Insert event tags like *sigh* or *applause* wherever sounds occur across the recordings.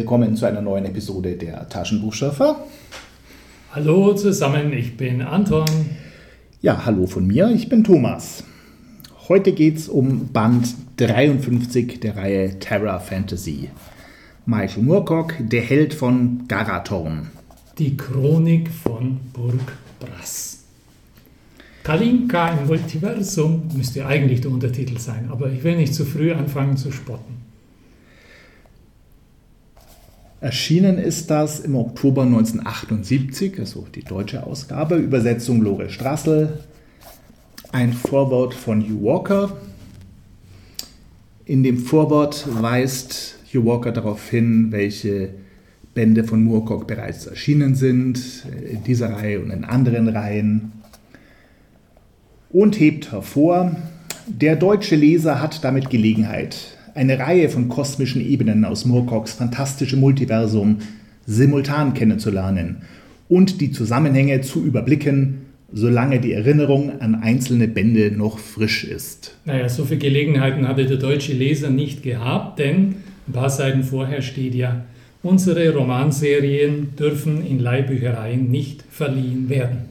Willkommen zu einer neuen Episode der Taschenbuchschürfer. Hallo zusammen, ich bin Anton. Ja, hallo von mir, ich bin Thomas. Heute geht es um Band 53 der Reihe Terra Fantasy. Michael Moorcock, der Held von Garathorn. Die Chronik von Burg Brass. Kalinka im Multiversum müsste eigentlich der Untertitel sein, aber ich will nicht zu früh anfangen zu spotten. Erschienen ist das im Oktober 1978, also die deutsche Ausgabe, Übersetzung Lore Strassel, ein Vorwort von Hugh Walker. In dem Vorwort weist Hugh Walker darauf hin, welche Bände von Moorcock bereits erschienen sind, in dieser Reihe und in anderen Reihen. Und hebt hervor, der deutsche Leser hat damit Gelegenheit, eine Reihe von kosmischen Ebenen aus Moorcocks fantastischem Multiversum simultan kennenzulernen und die Zusammenhänge zu überblicken, solange die Erinnerung an einzelne Bände noch frisch ist. Naja, so viele Gelegenheiten hatte der deutsche Leser nicht gehabt, denn ein paar Seiten vorher steht ja, unsere Romanserien dürfen in Leihbüchereien nicht verliehen werden.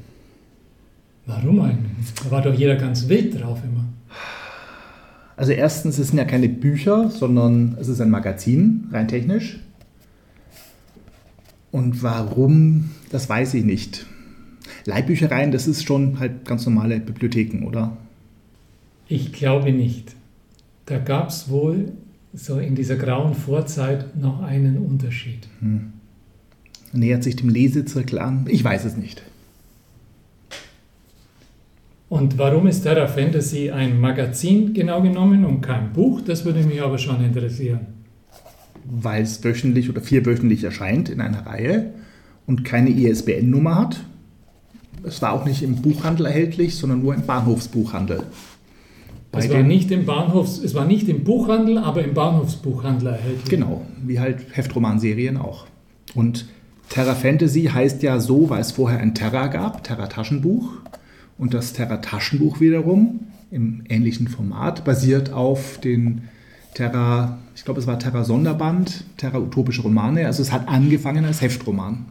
Warum eigentlich? Da war doch jeder ganz wild drauf immer. Also erstens, es sind ja keine Bücher, sondern es ist ein Magazin, rein technisch. Und warum, das weiß ich nicht. Leihbüchereien, das ist schon halt ganz normale Bibliotheken, oder? Ich glaube nicht. Da gab es wohl so in dieser grauen Vorzeit noch einen Unterschied. Hm. Nähert sich dem Lesezirkel an? Ich weiß es nicht. Und warum ist Terra Fantasy ein Magazin genau genommen und kein Buch? Das würde mich aber schon interessieren. Weil es wöchentlich oder vierwöchentlich erscheint in einer Reihe und keine ISBN-Nummer hat. Es war auch nicht im Buchhandel erhältlich, sondern nur im Bahnhofsbuchhandel. Bei es war, nicht im Bahnhofs, es war nicht im Buchhandel, aber im Bahnhofsbuchhandel erhältlich. Genau, wie halt Heftromanserien auch. Und Terra Fantasy heißt ja so, weil es vorher ein Terra gab, Terra Taschenbuch. Und das Terra Taschenbuch wiederum im ähnlichen Format basiert auf den Terra, ich glaube es war Terra Sonderband, Terra Utopische Romane. Also es hat angefangen als Heftroman.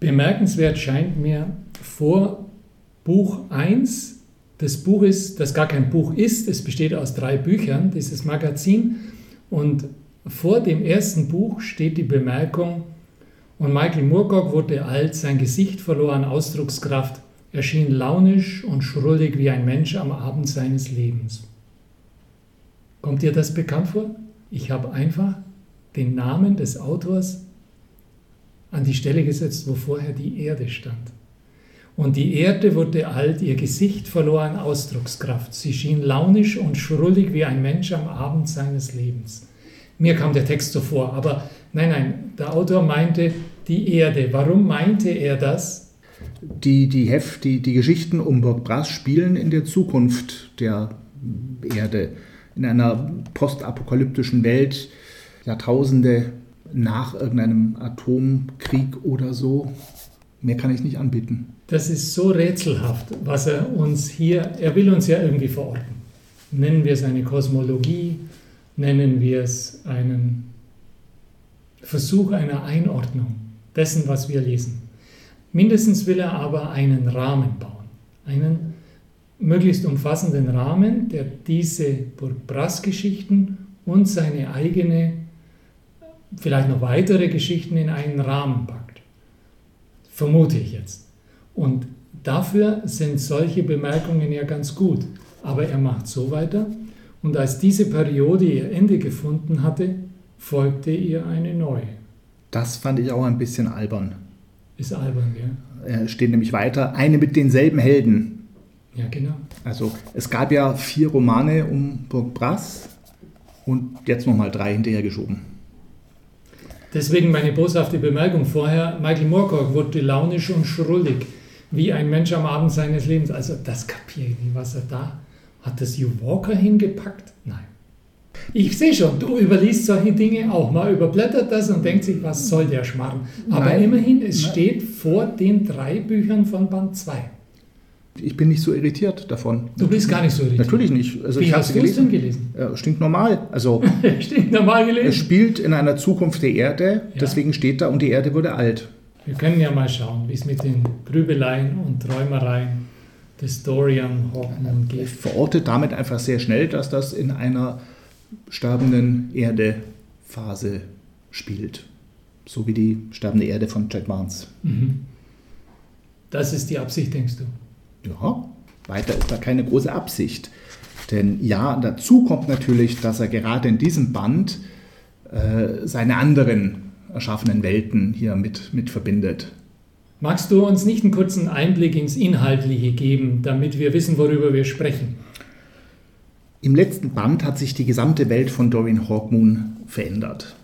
Bemerkenswert scheint mir vor Buch 1 des Buches, das gar kein Buch ist, es besteht aus drei Büchern, dieses Magazin. Und vor dem ersten Buch steht die Bemerkung, und Michael Moorcock wurde alt, sein Gesicht verlor an Ausdruckskraft, erschien launisch und schrullig wie ein Mensch am Abend seines Lebens. Kommt dir das bekannt vor? Ich habe einfach den Namen des Autors an die Stelle gesetzt, wo vorher die Erde stand. Und die Erde wurde alt, ihr Gesicht verlor an Ausdruckskraft. Sie schien launisch und schrullig wie ein Mensch am Abend seines Lebens. Mir kam der Text so vor, aber nein, nein, der Autor meinte die Erde. Warum meinte er das? Die, die, Heft, die, die Geschichten um Burg Brass spielen in der Zukunft der Erde. In einer postapokalyptischen Welt, Jahrtausende nach irgendeinem Atomkrieg oder so. Mehr kann ich nicht anbieten. Das ist so rätselhaft, was er uns hier, er will uns ja irgendwie verorten. Nennen wir es eine Kosmologie, nennen wir es einen Versuch einer Einordnung dessen, was wir lesen. Mindestens will er aber einen Rahmen bauen, einen möglichst umfassenden Rahmen, der diese Burg Brass-Geschichten und seine eigene, vielleicht noch weitere Geschichten in einen Rahmen packt. Vermute ich jetzt. Und dafür sind solche Bemerkungen ja ganz gut. Aber er macht so weiter. Und als diese Periode ihr Ende gefunden hatte, folgte ihr eine neue. Das fand ich auch ein bisschen albern. Ist albern, ja. Er steht nämlich weiter, eine mit denselben Helden. Ja, genau. Also es gab ja vier Romane um Burg Brass und jetzt nochmal drei hinterhergeschoben. Deswegen meine boshafte Bemerkung vorher, Michael Moorcock wurde launisch und schrullig wie ein Mensch am Abend seines Lebens. Also das kapiere ich nicht, was er da hat. das Hugh Walker hingepackt? Ich sehe schon, du überliest solche Dinge auch. Man überblättert das und denkt sich, was soll der Schmarrn. Aber Nein. immerhin, es Nein. steht vor den drei Büchern von Band 2. Ich bin nicht so irritiert davon. Du bist gar nicht so irritiert? Natürlich nicht. Also Wie hast du es denn gelesen? Ja, stinkt normal. Also, *laughs* stinkt normal gelesen? Es spielt in einer Zukunft der Erde, ja. deswegen steht da, und die Erde wurde alt. Wir können ja mal schauen, wie es mit den Grübeleien und Träumereien des Dorian Hawkman geht. Verortet damit einfach sehr schnell, dass das in einer sterbenden Erde-Phase spielt. So wie die sterbende Erde von Jack Barnes. Mhm. Das ist die Absicht, denkst du? Ja, weiter ist da keine große Absicht. Denn ja, dazu kommt natürlich, dass er gerade in diesem Band äh, seine anderen erschaffenen Welten hier mit, mit verbindet. Magst du uns nicht einen kurzen Einblick ins Inhaltliche geben, damit wir wissen, worüber wir sprechen? Im letzten Band hat sich die gesamte Welt von Dorian Hawkmoon verändert.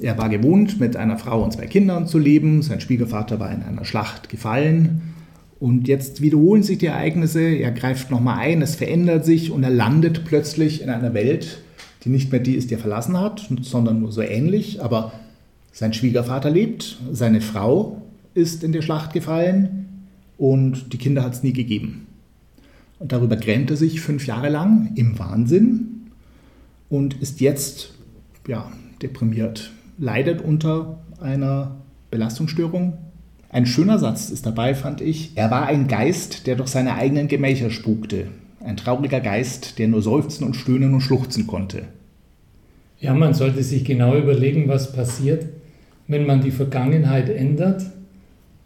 Er war gewohnt, mit einer Frau und zwei Kindern zu leben. Sein Schwiegervater war in einer Schlacht gefallen. Und jetzt wiederholen sich die Ereignisse. Er greift nochmal ein, es verändert sich und er landet plötzlich in einer Welt, die nicht mehr die ist, die er verlassen hat, sondern nur so ähnlich. Aber sein Schwiegervater lebt, seine Frau ist in der Schlacht gefallen und die Kinder hat es nie gegeben. Und darüber grämt er sich fünf Jahre lang im Wahnsinn und ist jetzt ja, deprimiert, leidet unter einer Belastungsstörung. Ein schöner Satz ist dabei, fand ich. Er war ein Geist, der durch seine eigenen Gemächer spukte. Ein trauriger Geist, der nur seufzen und stöhnen und schluchzen konnte. Ja, man sollte sich genau überlegen, was passiert, wenn man die Vergangenheit ändert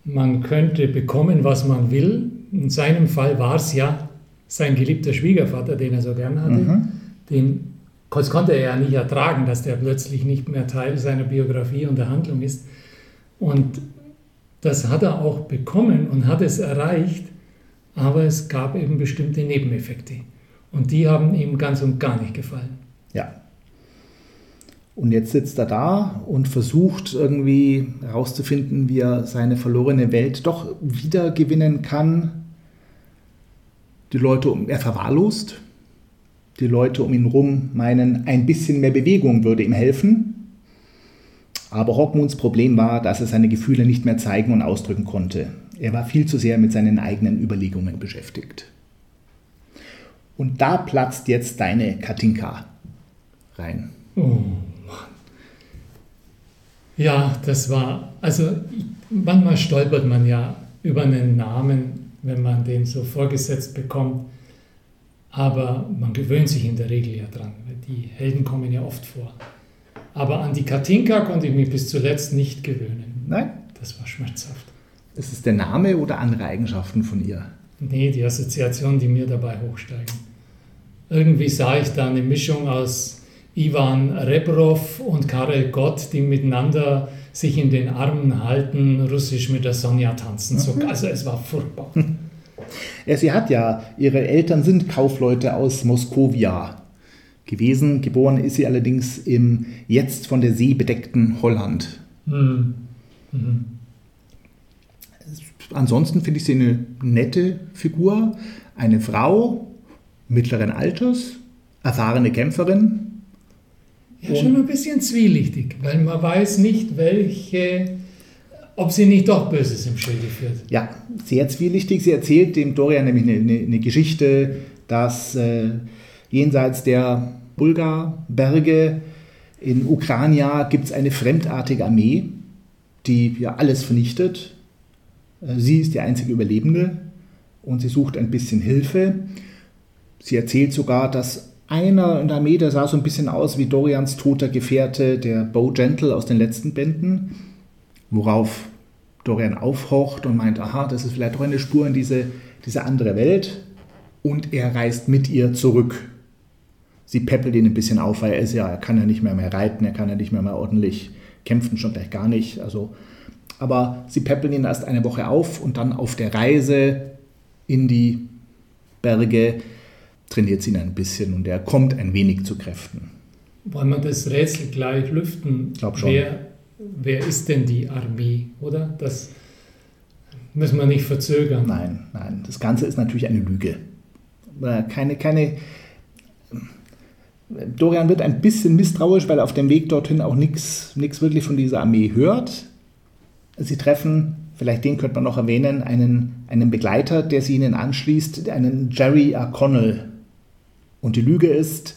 man könnte bekommen, was man will. In seinem Fall war es ja sein geliebter Schwiegervater, den er so gern hatte. Mhm. Den das konnte er ja nicht ertragen, dass der plötzlich nicht mehr Teil seiner Biografie und der Handlung ist. Und das hat er auch bekommen und hat es erreicht, aber es gab eben bestimmte Nebeneffekte. Und die haben ihm ganz und gar nicht gefallen. Ja, und jetzt sitzt er da und versucht irgendwie herauszufinden, wie er seine verlorene Welt doch wieder gewinnen kann. Die Leute, um, er verwahrlost. Die Leute um ihn herum meinen, ein bisschen mehr Bewegung würde ihm helfen. Aber Hawkmoons Problem war, dass er seine Gefühle nicht mehr zeigen und ausdrücken konnte. Er war viel zu sehr mit seinen eigenen Überlegungen beschäftigt. Und da platzt jetzt deine Katinka rein. Oh. Ja, das war, also manchmal stolpert man ja über einen Namen, wenn man den so vorgesetzt bekommt, aber man gewöhnt sich in der Regel ja dran, weil die Helden kommen ja oft vor. Aber an die Katinka konnte ich mich bis zuletzt nicht gewöhnen. Nein? Das war schmerzhaft. Ist es der Name oder andere Eigenschaften von ihr? Nee, die Assoziationen, die mir dabei hochsteigen. Irgendwie sah ich da eine Mischung aus Ivan Rebrov und Karel Gott, die miteinander sich in den Armen halten, russisch mit der Sonja tanzen. So, mhm. also es war furchtbar. Ja, sie hat ja, ihre Eltern sind Kaufleute aus Moskowia gewesen. Geboren ist sie allerdings im jetzt von der See bedeckten Holland. Mhm. Mhm. Ansonsten finde ich sie eine nette Figur, eine Frau mittleren Alters, erfahrene Kämpferin, ja, schon ein bisschen zwielichtig, weil man weiß nicht, welche, ob sie nicht doch Böses im Schilde führt. Ja, sehr zwielichtig. Sie erzählt dem Dorian nämlich eine, eine, eine Geschichte, dass äh, jenseits der Bulgarberge in Ukraina gibt es eine fremdartige Armee, die ja alles vernichtet. Äh, sie ist die einzige Überlebende und sie sucht ein bisschen Hilfe. Sie erzählt sogar, dass einer in der Armee, der sah so ein bisschen aus wie Dorians toter Gefährte, der Bo Gentle aus den letzten Bänden, worauf Dorian aufhorcht und meint, aha, das ist vielleicht doch eine Spur in diese, diese andere Welt. Und er reist mit ihr zurück. Sie peppelt ihn ein bisschen auf, weil er ist ja, er kann ja nicht mehr mehr reiten, er kann ja nicht mehr mehr ordentlich kämpfen, schon gleich gar nicht. Also, aber sie peppeln ihn erst eine Woche auf und dann auf der Reise in die Berge trainiert ihn ein bisschen und er kommt ein wenig zu Kräften. Wollen wir das Rätsel gleich lüften? Ich glaube schon. Wer, wer ist denn die Armee, oder? Das müssen wir nicht verzögern. Nein, nein. Das Ganze ist natürlich eine Lüge. Äh, keine, keine. Dorian wird ein bisschen misstrauisch, weil er auf dem Weg dorthin auch nichts wirklich von dieser Armee hört. Sie treffen vielleicht den könnte man noch erwähnen, einen, einen Begleiter, der sie ihnen anschließt, einen Jerry O'Connell. Und die Lüge ist,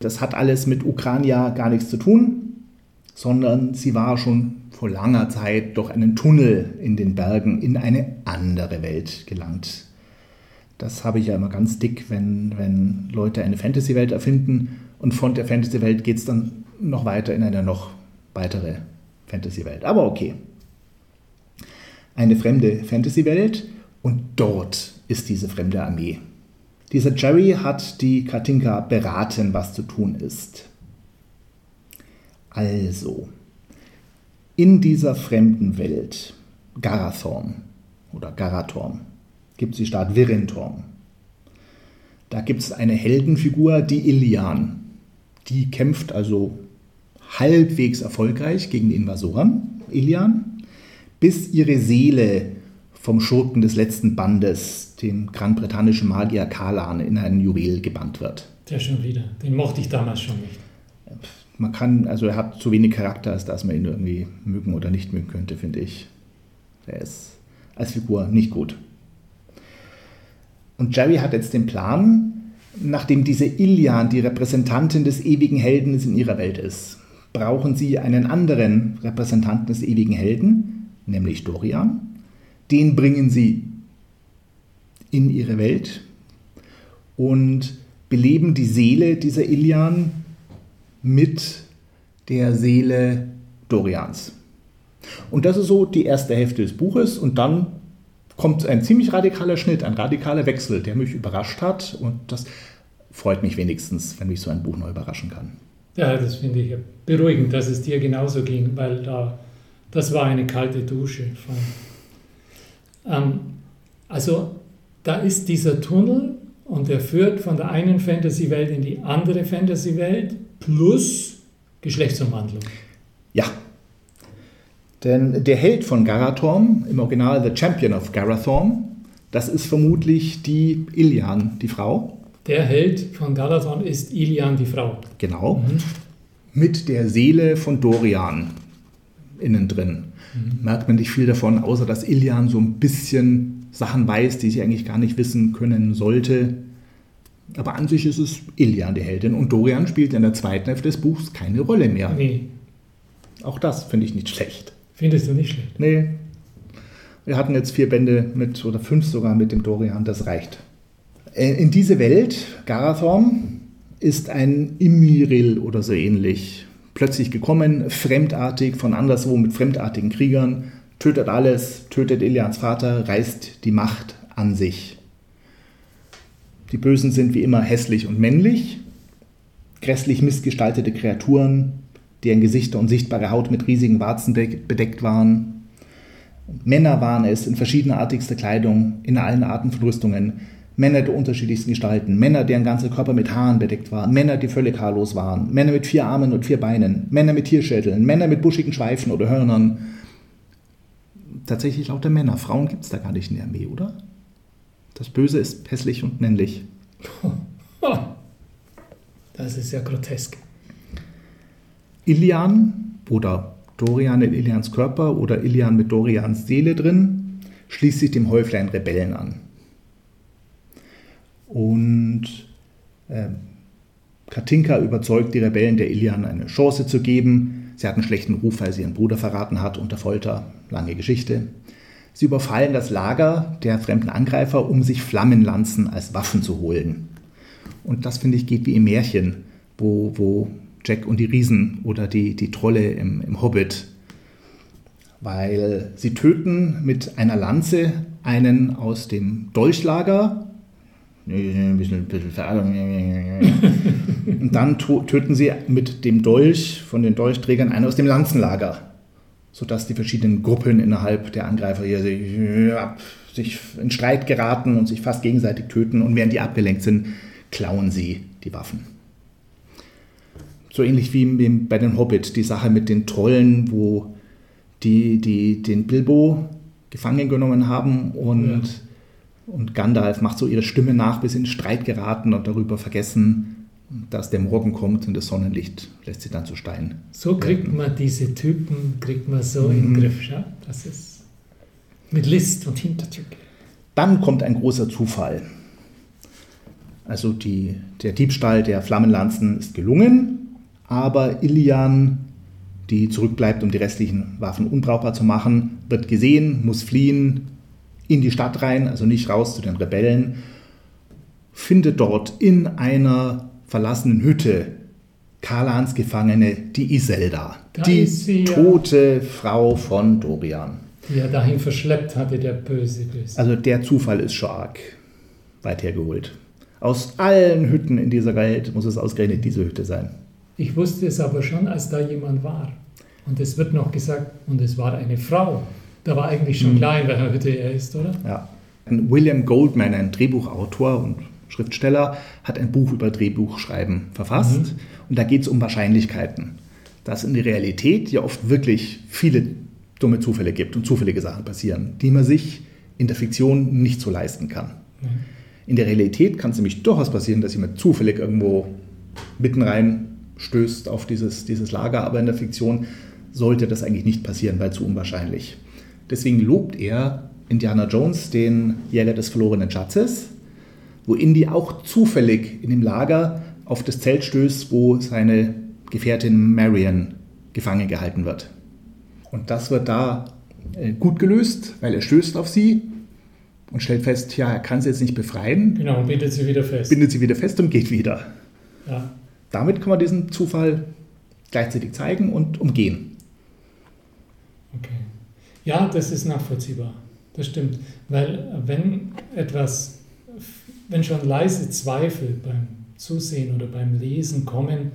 das hat alles mit Ukraine gar nichts zu tun, sondern sie war schon vor langer Zeit durch einen Tunnel in den Bergen in eine andere Welt gelangt. Das habe ich ja immer ganz dick, wenn, wenn Leute eine Fantasy-Welt erfinden und von der Fantasy-Welt geht es dann noch weiter in eine noch weitere Fantasy-Welt. Aber okay. Eine fremde Fantasy-Welt und dort ist diese fremde Armee. Dieser Jerry hat die Katinka beraten, was zu tun ist. Also, in dieser fremden Welt, Garathorn oder Garathorn, gibt es die Stadt Virentorn. Da gibt es eine Heldenfigur, die Ilian. Die kämpft also halbwegs erfolgreich gegen die Invasoren, Ilian, bis ihre Seele vom Schurken des letzten Bandes, dem grandbritannischen Magier Kalan, in ein Juwel gebannt wird. Der schon wieder. Den mochte ich damals schon nicht. Man kann, also er hat zu wenig Charakter, als dass man ihn irgendwie mögen oder nicht mögen könnte, finde ich. Er ist als Figur nicht gut. Und Jerry hat jetzt den Plan, nachdem diese Ilian die Repräsentantin des ewigen Helden in ihrer Welt ist, brauchen sie einen anderen Repräsentanten des ewigen Helden, nämlich Dorian. Den bringen sie in ihre Welt und beleben die Seele dieser Ilian mit der Seele Dorians. Und das ist so die erste Hälfte des Buches und dann kommt ein ziemlich radikaler Schnitt, ein radikaler Wechsel, der mich überrascht hat und das freut mich wenigstens, wenn mich so ein Buch neu überraschen kann. Ja, das finde ich beruhigend, dass es dir genauso ging, weil da, das war eine kalte Dusche. Ähm, also da ist dieser Tunnel und der führt von der einen Fantasy-Welt in die andere Fantasy-Welt plus Geschlechtsumwandlung. Ja. Denn der Held von Garathorn, im Original The Champion of Garathorn, das ist vermutlich die Ilian, die Frau. Der Held von Garathorn ist Ilian, die Frau. Genau. Mhm. Mit der Seele von Dorian innen drin. Mhm. Merkt man nicht viel davon, außer dass Ilian so ein bisschen Sachen weiß, die sie eigentlich gar nicht wissen können sollte. Aber an sich ist es Ilian die Heldin und Dorian spielt in der zweiten Hälfte des Buchs keine Rolle mehr. Nee. Auch das finde ich nicht schlecht. Findest du nicht schlecht? Nee. Wir hatten jetzt vier Bände mit, oder fünf sogar mit dem Dorian, das reicht. Äh, in diese Welt, Garathorn, ist ein Imiril oder so ähnlich plötzlich gekommen, fremdartig, von anderswo mit fremdartigen Kriegern, tötet alles, tötet Ilians Vater, reißt die Macht an sich. Die Bösen sind wie immer hässlich und männlich, grässlich missgestaltete Kreaturen, deren Gesichter und sichtbare Haut mit riesigen Warzen bedeckt waren. Männer waren es in verschiedenartigster Kleidung, in allen Arten von Rüstungen. Männer der unterschiedlichsten Gestalten, Männer, deren ganzer Körper mit Haaren bedeckt war, Männer, die völlig haarlos waren, Männer mit vier Armen und vier Beinen, Männer mit Tierschädeln, Männer mit buschigen Schweifen oder Hörnern. Tatsächlich lauter Männer. Frauen gibt es da gar nicht in der Armee, oder? Das Böse ist hässlich und männlich. *laughs* Das ist ja grotesk. Ilian oder Dorian in Ilians Körper oder Ilian mit Dorians Seele drin schließt sich dem Häuflein Rebellen an. Und äh, Katinka überzeugt die Rebellen der Ilian eine Chance zu geben. Sie hat einen schlechten Ruf, weil sie ihren Bruder verraten hat unter Folter. Lange Geschichte. Sie überfallen das Lager der fremden Angreifer, um sich Flammenlanzen als Waffen zu holen. Und das, finde ich, geht wie im Märchen, wo, wo Jack und die Riesen oder die, die Trolle im, im Hobbit, weil sie töten mit einer Lanze einen aus dem Dolchlager. Ein bisschen, ein bisschen Und dann töten sie mit dem Dolch von den Dolchträgern einen aus dem Lanzenlager sodass die verschiedenen Gruppen innerhalb der Angreifer hier sich in Streit geraten und sich fast gegenseitig töten und während die abgelenkt sind, klauen sie die Waffen. So ähnlich wie bei den Hobbit, die Sache mit den Trollen, wo die, die den Bilbo gefangen genommen haben und, ja. Und Gandalf macht so ihre Stimme nach, bis sie in Streit geraten und darüber vergessen, dass der Morgen kommt und das Sonnenlicht lässt sie dann zu Stein. So kriegt man diese Typen, kriegt man so mhm. in den Griff. Ja? Das ist Mit List und Hintertücke. Dann kommt ein großer Zufall. Also die, der Diebstahl der Flammenlanzen ist gelungen, aber Ilian, die zurückbleibt, um die restlichen Waffen unbrauchbar zu machen, wird gesehen, muss fliehen in die Stadt rein, also nicht raus zu den Rebellen, findet dort in einer verlassenen Hütte Kalans Gefangene, die Iselda, Da die sie, tote Frau von Dorian. Die er dahin verschleppt hatte, der böse Böse. Also der Zufall ist schon arg weit hergeholt. Aus allen Hütten in dieser Welt muss es ausgerechnet diese Hütte sein. Ich wusste es aber schon, als da jemand war. Und es wird noch gesagt, und es war eine Frau. Da war eigentlich schon Mhm. klar, in welcher Hütte er ist, oder? Ja. William Goldman, ein Drehbuchautor und Schriftsteller, hat ein Buch über Drehbuchschreiben verfasst. Mhm. Und da geht es um Wahrscheinlichkeiten. Dass in der Realität ja oft wirklich viele dumme Zufälle gibt und zufällige Sachen passieren, die man sich in der Fiktion nicht so leisten kann. Ja. In der Realität kann es nämlich durchaus passieren, dass jemand zufällig irgendwo mitten rein stößt auf dieses, dieses Lager, aber in der Fiktion sollte das eigentlich nicht passieren, weil zu unwahrscheinlich. Deswegen lobt er Indiana Jones, den Jäger des verlorenen Schatzes, wo Indy auch zufällig in dem Lager auf das Zelt stößt, wo seine Gefährtin Marion gefangen gehalten wird. Und das wird da äh, gut gelöst, weil er stößt auf sie und stellt fest, ja, er kann sie jetzt nicht befreien, Genau, und bindet sie wieder fest. bindet sie wieder fest und geht wieder. Ja. Damit kann man diesen Zufall gleichzeitig zeigen und umgehen. Okay. Ja, das ist nachvollziehbar. Das stimmt. Weil wenn etwas, wenn schon leise Zweifel beim Zusehen oder beim Lesen kommen,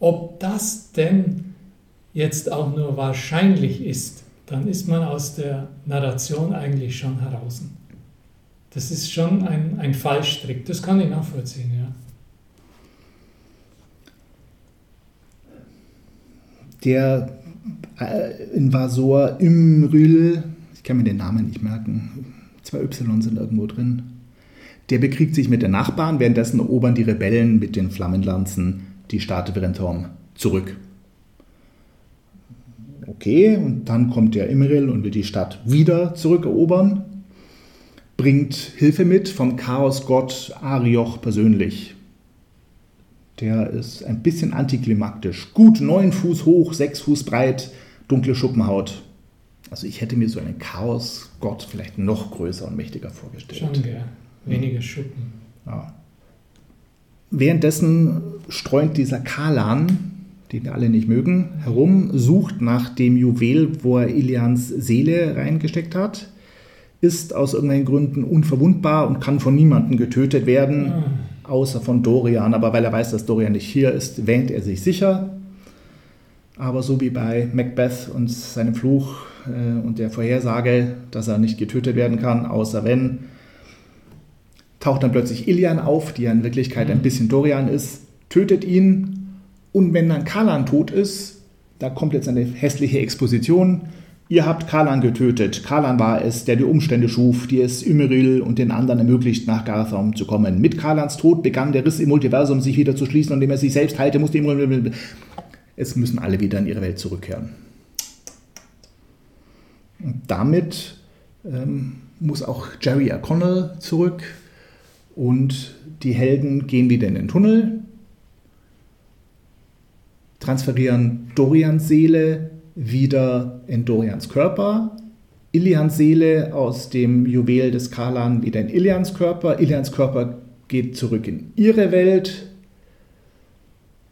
ob das denn jetzt auch nur wahrscheinlich ist, dann ist man aus der Narration eigentlich schon heraus. Das ist schon ein, ein Fallstrick. Das kann ich nachvollziehen, ja. Der äh, Invasor Imril, ich kann mir den Namen nicht merken, zwei Y sind irgendwo drin, der bekriegt sich mit den Nachbarn, währenddessen erobern die Rebellen mit den Flammenlanzen die Stadt Virentorm zurück. Okay, und dann kommt der Imril und will die Stadt wieder zurückerobern, bringt Hilfe mit vom Chaosgott Arioch persönlich. Der ist ein bisschen antiklimaktisch. Gut neun Fuß hoch, sechs Fuß breit, dunkle Schuppenhaut. Also ich hätte mir so einen Chaosgott vielleicht noch größer und mächtiger vorgestellt. Schon gern. Weniger Schuppen. Ja. Währenddessen streunt dieser Kalan, den wir alle nicht mögen, herum, sucht nach dem Juwel, wo er Ilians Seele reingesteckt hat, ist aus irgendwelchen Gründen unverwundbar und kann von niemandem getötet werden, Ah, außer von Dorian. Aber weil er weiß, dass Dorian nicht hier ist, wähnt er sich sicher. Aber so wie bei Macbeth und seinem Fluch äh, und der Vorhersage, dass er nicht getötet werden kann, außer wenn, taucht dann plötzlich Ilian auf, die ja in Wirklichkeit ein Mhm. bisschen Dorian ist, tötet ihn. Und wenn dann Kalan tot ist, da kommt jetzt eine hässliche Exposition. Ihr habt Kalan getötet. Kalan war es, der die Umstände schuf, die es Ymyril und den anderen ermöglicht, nach Gartham zu kommen. Mit Kalans Tod begann der Riss im Multiversum sich wieder zu schließen und indem er sich selbst heilte, musste Ymyril... Es müssen alle wieder in ihre Welt zurückkehren. Und damit ähm, muss auch Jerry O'Connell zurück und die Helden gehen wieder in den Tunnel, transferieren Dorians Seele wieder in Dorians Körper, Ilians Seele aus dem Juwel des Kalan wieder in Ilians Körper, Ilians Körper geht zurück in ihre Welt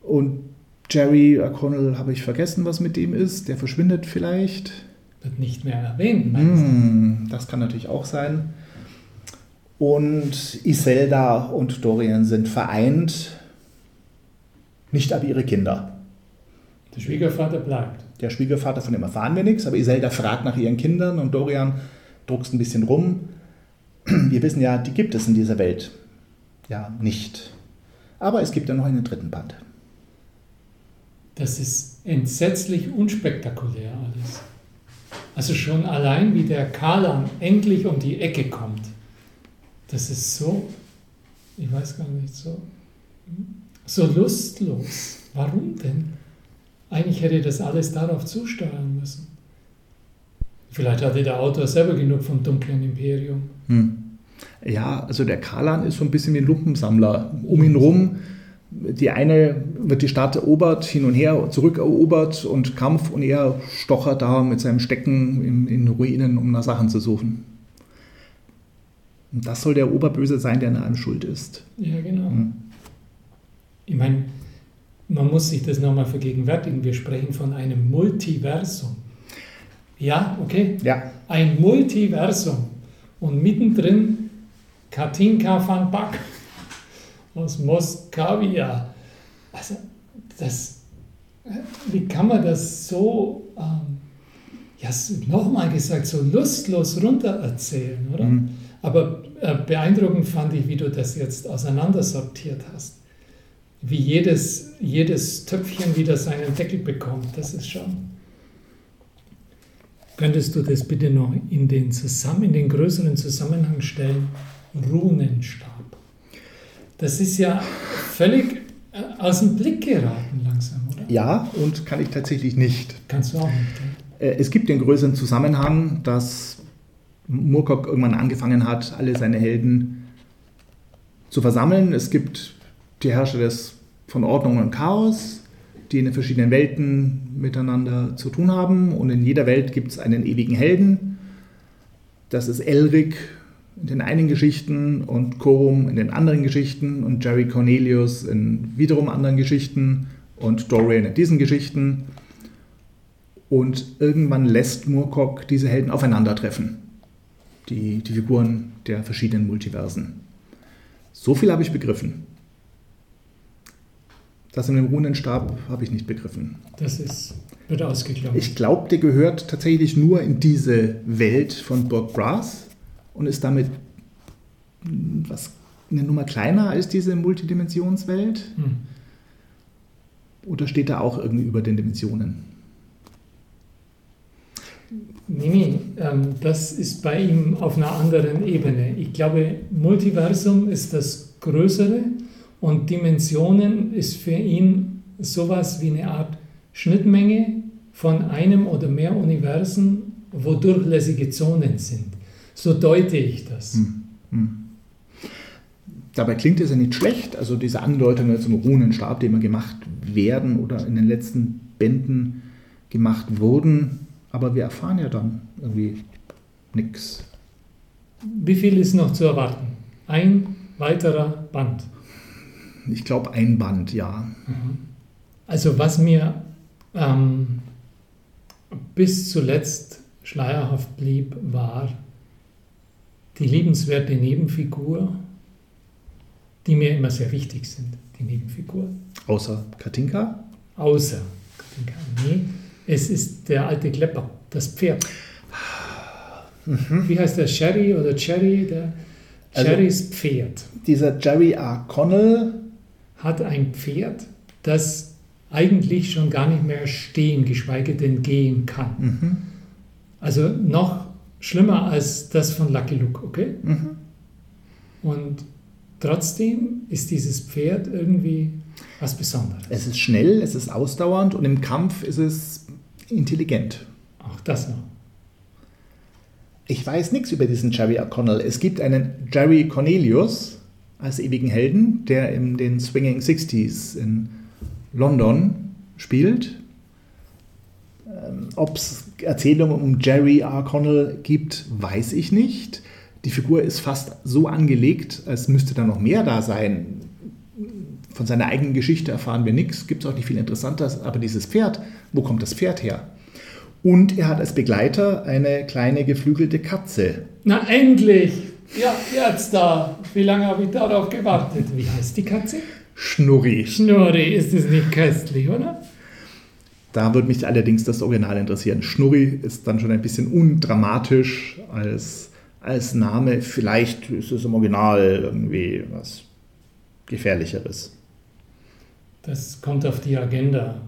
und Jerry O'Connell habe ich vergessen, was mit dem ist, der verschwindet vielleicht. wird nicht mehr erwähnt, meinst du? Hm, das kann natürlich auch sein. Und Iselda und Dorian sind vereint, nicht aber ihre Kinder. Der Schwiegervater bleibt. Der Schwiegervater, von dem erfahren wir nichts, aber Iselda fragt nach ihren Kindern und Dorian druckst ein bisschen rum. Wir wissen ja, die gibt es in dieser Welt ja nicht. Aber es gibt ja noch einen dritten Band. Das ist entsetzlich unspektakulär alles. Also schon allein, wie der Kalan endlich um die Ecke kommt. Das ist so, ich weiß gar nicht, so, so lustlos. Warum denn? Eigentlich hätte das alles darauf zusteuern müssen. Vielleicht hatte der Autor selber genug vom dunklen Imperium. Hm. Ja, also der Kalan ist so ein bisschen wie ein Lumpensammler. Um ihn rum, die eine wird die Stadt erobert, hin und her zurückerobert und Kampf und er stochert da mit seinem Stecken in, in Ruinen, um nach Sachen zu suchen. Und das soll der Oberböse sein, der an allem schuld ist. Ja, genau. Hm. Ich meine, man muss sich das nochmal vergegenwärtigen. Wir sprechen von einem Multiversum. Ja, okay. Ja. Ein Multiversum. Und mittendrin Katinka van Back aus Moskawia. Also, das, wie kann man das so, ähm, ja, nochmal gesagt, so lustlos runtererzählen, oder? Mhm. Aber äh, beeindruckend fand ich, wie du das jetzt auseinandersortiert hast. Wie jedes, jedes Töpfchen wieder seinen Deckel bekommt. Das ist schon. Könntest du das bitte noch in den, zusammen, in den größeren Zusammenhang stellen? Runenstab. Das ist ja völlig äh, aus dem Blick geraten langsam, oder? Ja, und kann ich tatsächlich nicht. Kannst du auch nicht. Ja? Äh, es gibt den größeren Zusammenhang, dass Murkock irgendwann angefangen hat, alle seine Helden zu versammeln. Es gibt die Herrscher des, von Ordnung und Chaos, die in den verschiedenen Welten miteinander zu tun haben. Und in jeder Welt gibt es einen ewigen Helden. Das ist Elric in den einen Geschichten und Corum in den anderen Geschichten und Jerry Cornelius in wiederum anderen Geschichten und Dorian in diesen Geschichten. Und irgendwann lässt Moorcock diese Helden aufeinandertreffen. Die, die Figuren der verschiedenen Multiversen. So viel habe ich begriffen. Das in dem Runenstab habe ich nicht begriffen. Das ist, wird ausgeklammert. Ich glaube, der gehört tatsächlich nur in diese Welt von Burg Brass und ist damit was, eine Nummer kleiner als diese Multidimensionswelt? Hm. Oder steht er auch irgendwie über den Dimensionen? Nee, nee, ähm, das ist bei ihm auf einer anderen Ebene. Ich glaube, Multiversum ist das Größere und Dimensionen ist für ihn sowas wie eine Art Schnittmenge von einem oder mehr Universen, wo durchlässige Zonen sind. So deute ich das. Hm. Hm. Dabei klingt es ja nicht schlecht, also diese Andeutungen zum Runenstab, die immer gemacht werden oder in den letzten Bänden gemacht wurden, aber wir erfahren ja dann irgendwie nichts. Wie viel ist noch zu erwarten? Ein weiterer Band? Ich glaube ein Band, ja. Mhm. Also was mir ähm, bis zuletzt schleierhaft blieb, war die liebenswerte Nebenfigur, die mir immer sehr wichtig sind, die Nebenfigur. Außer Katinka? Außer Katinka, nee. Es ist der alte Klepper, das Pferd. Mhm. Wie heißt der? Sherry oder Cherry? Der also, Sherrys Pferd. Dieser Jerry R. Connell hat ein Pferd, das eigentlich schon gar nicht mehr stehen, geschweige denn gehen kann. Mhm. Also noch schlimmer als das von Lucky Luke, okay? Mhm. Und trotzdem ist dieses Pferd irgendwie was Besonderes. Es ist schnell, es ist ausdauernd und im Kampf ist es intelligent. Auch das noch. Ich weiß nichts über diesen Jerry O'Connell. Es gibt einen Jerry Cornelius als ewigen Helden, der in den Swinging Sixties in London spielt. Ähm, Ob es Erzählungen um Jerry R. Connell gibt, weiß ich nicht. Die Figur ist fast so angelegt, als müsste da noch mehr da sein. Von seiner eigenen Geschichte erfahren wir nichts, gibt es auch nicht viel Interessantes, aber dieses Pferd, wo kommt das Pferd her? Und er hat als Begleiter eine kleine geflügelte Katze. Na endlich! Ja, jetzt da. Wie lange habe ich darauf gewartet? Wie heißt die Katze? Schnurri. Schnurri, ist es nicht köstlich, oder? Da würde mich allerdings das Original interessieren. Schnurri ist dann schon ein bisschen undramatisch als, als Name. Vielleicht ist es im Original irgendwie was Gefährlicheres. Das kommt auf die Agenda.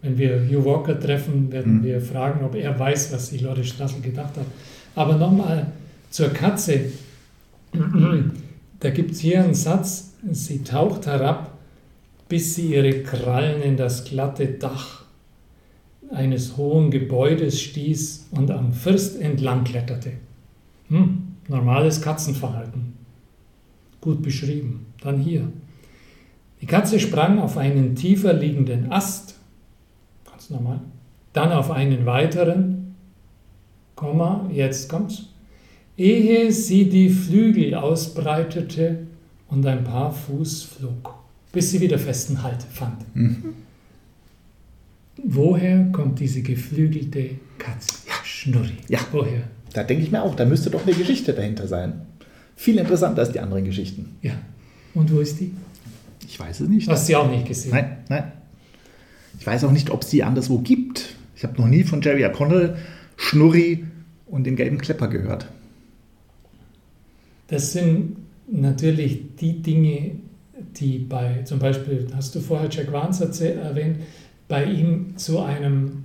Wenn wir Hugh Walker treffen, werden hm. wir fragen, ob er weiß, was sich Lotte Strassel gedacht hat. Aber nochmal zur Katze. Da gibt es hier einen Satz, sie taucht herab, bis sie ihre Krallen in das glatte Dach eines hohen Gebäudes stieß und am First entlang kletterte. Hm, normales Katzenverhalten. Gut beschrieben. Dann hier. Die Katze sprang auf einen tiefer liegenden Ast, ganz normal, dann auf einen weiteren, Komma, jetzt kommt's, ehe sie die Flügel ausbreitete und ein paar Fuß flog, bis sie wieder festen Halt fand. Mhm. Woher kommt diese geflügelte Katze? Ja. Schnurri. Ja. Woher? Da denke ich mir auch, da müsste doch eine Geschichte dahinter sein. Viel interessanter als die anderen Geschichten. Ja. Und wo ist die? Ich weiß es nicht. Hast du sie auch nicht gesehen? Nein, nein. Ich weiß auch nicht, ob es die anderswo gibt. Ich habe noch nie von Jerry O'Connell, Schnurri und dem gelben Klepper gehört. Das sind natürlich die Dinge, die bei, zum Beispiel, hast du vorher Jack Vance erwähnt, bei ihm zu einem,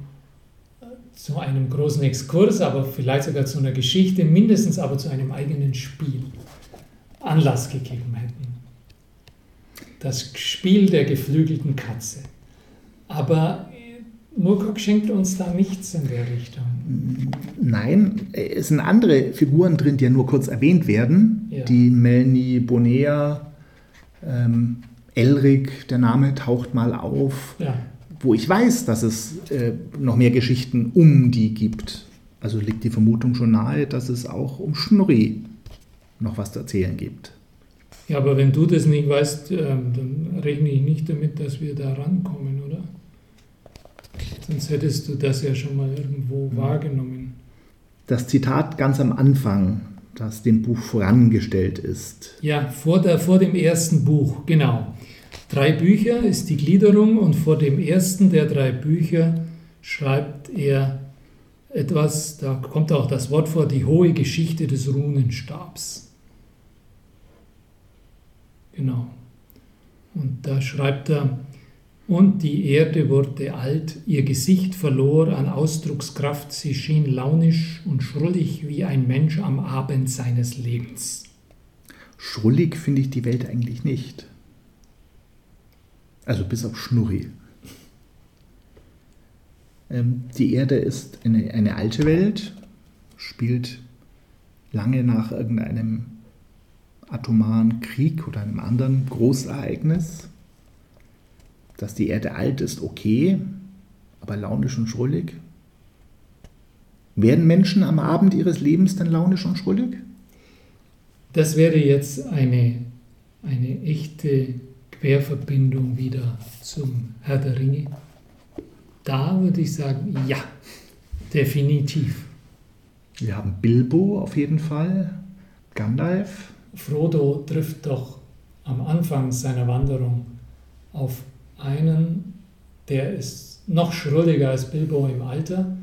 zu einem großen Exkurs, aber vielleicht sogar zu einer Geschichte, mindestens aber zu einem eigenen Spiel Anlass gegeben hätten. Das Spiel der geflügelten Katze. Aber Moorcock schenkt uns da nichts in der Richtung. Nein, es sind andere Figuren drin, die ja nur kurz erwähnt werden. Ja. Die Melanie Bonea, ähm, Elric, der Name taucht mal auf, Ja, wo ich weiß, dass es äh, noch mehr Geschichten um die gibt. Also liegt die Vermutung schon nahe, dass es auch um Schnurri noch was zu erzählen gibt. ja aber wenn du das nicht weißt, ähm, dann rechne ich nicht damit, dass wir da rankommen, oder? Sonst hättest du das ja schon mal irgendwo wahrgenommen. Das Zitat ganz am Anfang, das dem Buch vorangestellt ist. Ja, vor, der, vor dem ersten Buch, genau. Drei Bücher ist die Gliederung und vor dem ersten der drei Bücher schreibt er etwas, da kommt auch das Wort vor, die hohe Geschichte des Runenstabs. Genau. Und da schreibt er, und die Erde wurde alt, ihr Gesicht verlor an Ausdruckskraft, sie schien launisch und schrullig wie ein Mensch am Abend seines Lebens. Schrullig finde ich die Welt eigentlich nicht. Also bis auf Schnurri. Ähm, die Erde ist eine, eine alte Welt, spielt lange nach irgendeinem atomaren Krieg oder einem anderen Großereignis. Dass die Erde alt ist, okay, aber launisch und schrullig. Werden Menschen am Abend ihres Lebens dann launisch und schrullig? Das wäre jetzt eine, eine echte Querverbindung wieder zum Herr der Ringe. Da würde ich sagen, ja, definitiv. Wir haben Bilbo auf jeden Fall, Gandalf. Frodo trifft doch am Anfang seiner Wanderung auf einen, der ist noch schrulliger als Bilbo im Alter.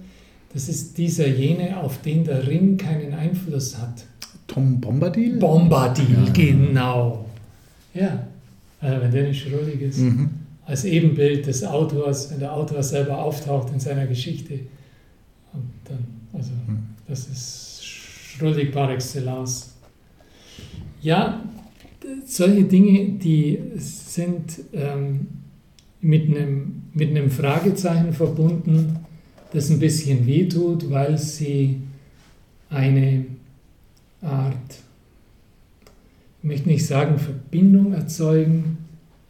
Das ist dieser jene, auf den der Ring keinen Einfluss hat. Tom Bombadil? Bombadil, Ja. genau. Ja, also wenn der nicht schrullig ist. Mhm. Als Ebenbild des Autors, wenn der Autor selber auftaucht in seiner Geschichte. Und dann, also, Mhm. das ist schrullig par excellence. Ja, solche Dinge, die sind ähm, mit, einem, mit einem Fragezeichen verbunden, das ein bisschen wehtut, weil sie eine Art, ich möchte nicht sagen Verbindung erzeugen,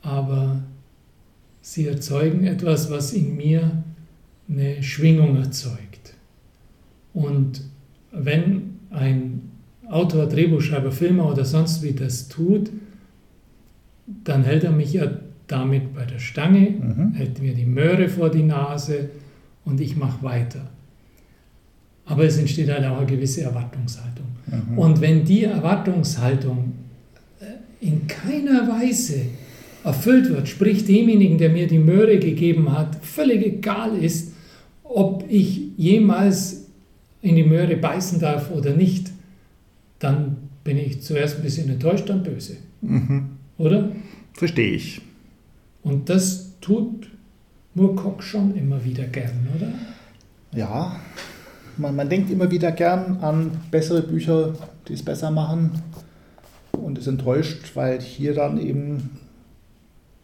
aber sie erzeugen etwas, was in mir eine Schwingung erzeugt. Und wenn ein Autor, Drehbuchschreiber, Filmer oder sonst wie das tut, dann hält er mich ja damit bei der Stange, Mhm. hält mir die Möhre vor die Nase und ich mache weiter. Aber es entsteht halt auch eine gewisse Erwartungshaltung. Mhm. Und wenn die Erwartungshaltung in keiner Weise erfüllt wird, sprich demjenigen, der mir die Möhre gegeben hat, völlig egal ist, ob ich jemals in die Möhre beißen darf oder nicht, dann bin ich zuerst ein bisschen enttäuscht, dann böse. Mhm. Oder? Verstehe ich. Und das tut Moorcock schon immer wieder gern, oder? Ja, man, man denkt immer wieder gern an bessere Bücher, die es besser machen und ist enttäuscht, weil hier dann eben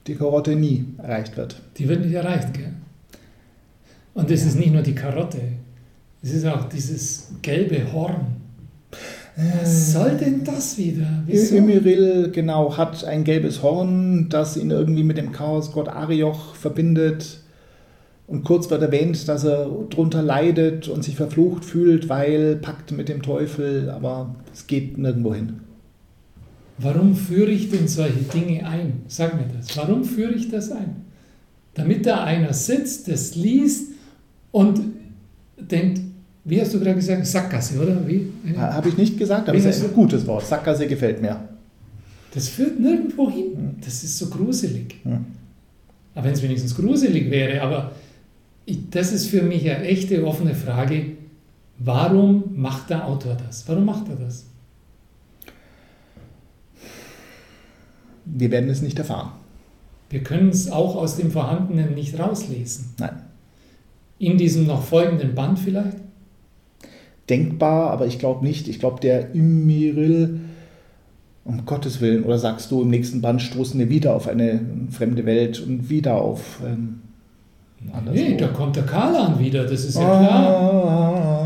die Karotte nie erreicht wird. Die wird nicht erreicht, gell? Und es ist nicht nur die Karotte, es ist auch dieses gelbe Horn. Was soll denn das wieder? Wieso? Genau, hat ein gelbes Horn, das ihn irgendwie mit dem Chaosgott Arioch verbindet. Und kurz wird erwähnt, dass er drunter leidet und sich verflucht fühlt, weil packt mit dem Teufel, aber es geht nirgendwo hin. Warum führe ich denn solche Dinge ein? Sag mir das. Warum führe ich das ein? Damit da einer sitzt, das liest und denkt, wie hast du gerade gesagt, Sackgasse, oder? Wie? Habe ich nicht gesagt, aber es ist ein gutes Wort. Sackgasse gefällt mir. Das führt nirgendwo hin. Hm. Das ist so gruselig. Ja. Aber wenn es wenigstens gruselig wäre, aber ich, das ist für mich eine echte offene Frage. Warum macht der Autor das? Warum macht er das? Wir werden es nicht erfahren. Wir können es auch aus dem Vorhandenen nicht rauslesen. Nein. In diesem noch folgenden Band vielleicht? Denkbar, aber ich glaube nicht. Ich glaube, der Ymmiril, um Gottes Willen, oder sagst du, im nächsten Band stoßen wir wieder auf eine fremde Welt und wieder auf. Ähm, nee, da kommt der Kalan wieder, das ist ja klar. Ah,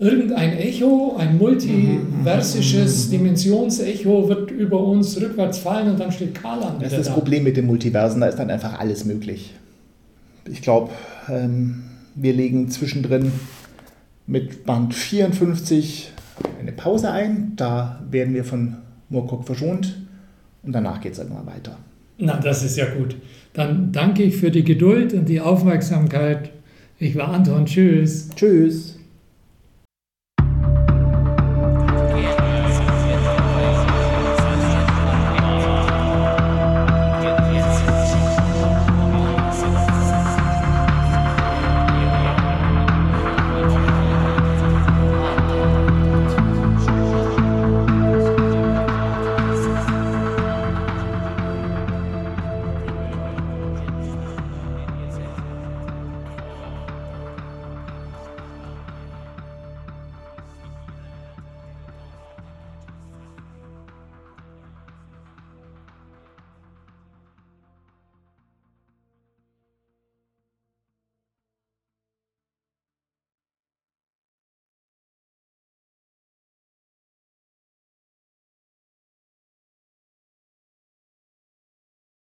irgendein Echo, ein multiversisches Dimensionsecho wird über uns rückwärts fallen und dann steht Kalan Das ist das da. Problem mit den Multiversen, da ist dann einfach alles möglich. Ich glaube, ähm, wir legen zwischendrin mit Band 54 eine Pause ein. Da werden wir von Murkok verschont und danach geht es irgendwann weiter. Na, das ist ja gut. Dann danke ich für die Geduld und die Aufmerksamkeit. Ich war Anton. Tschüss. Tschüss.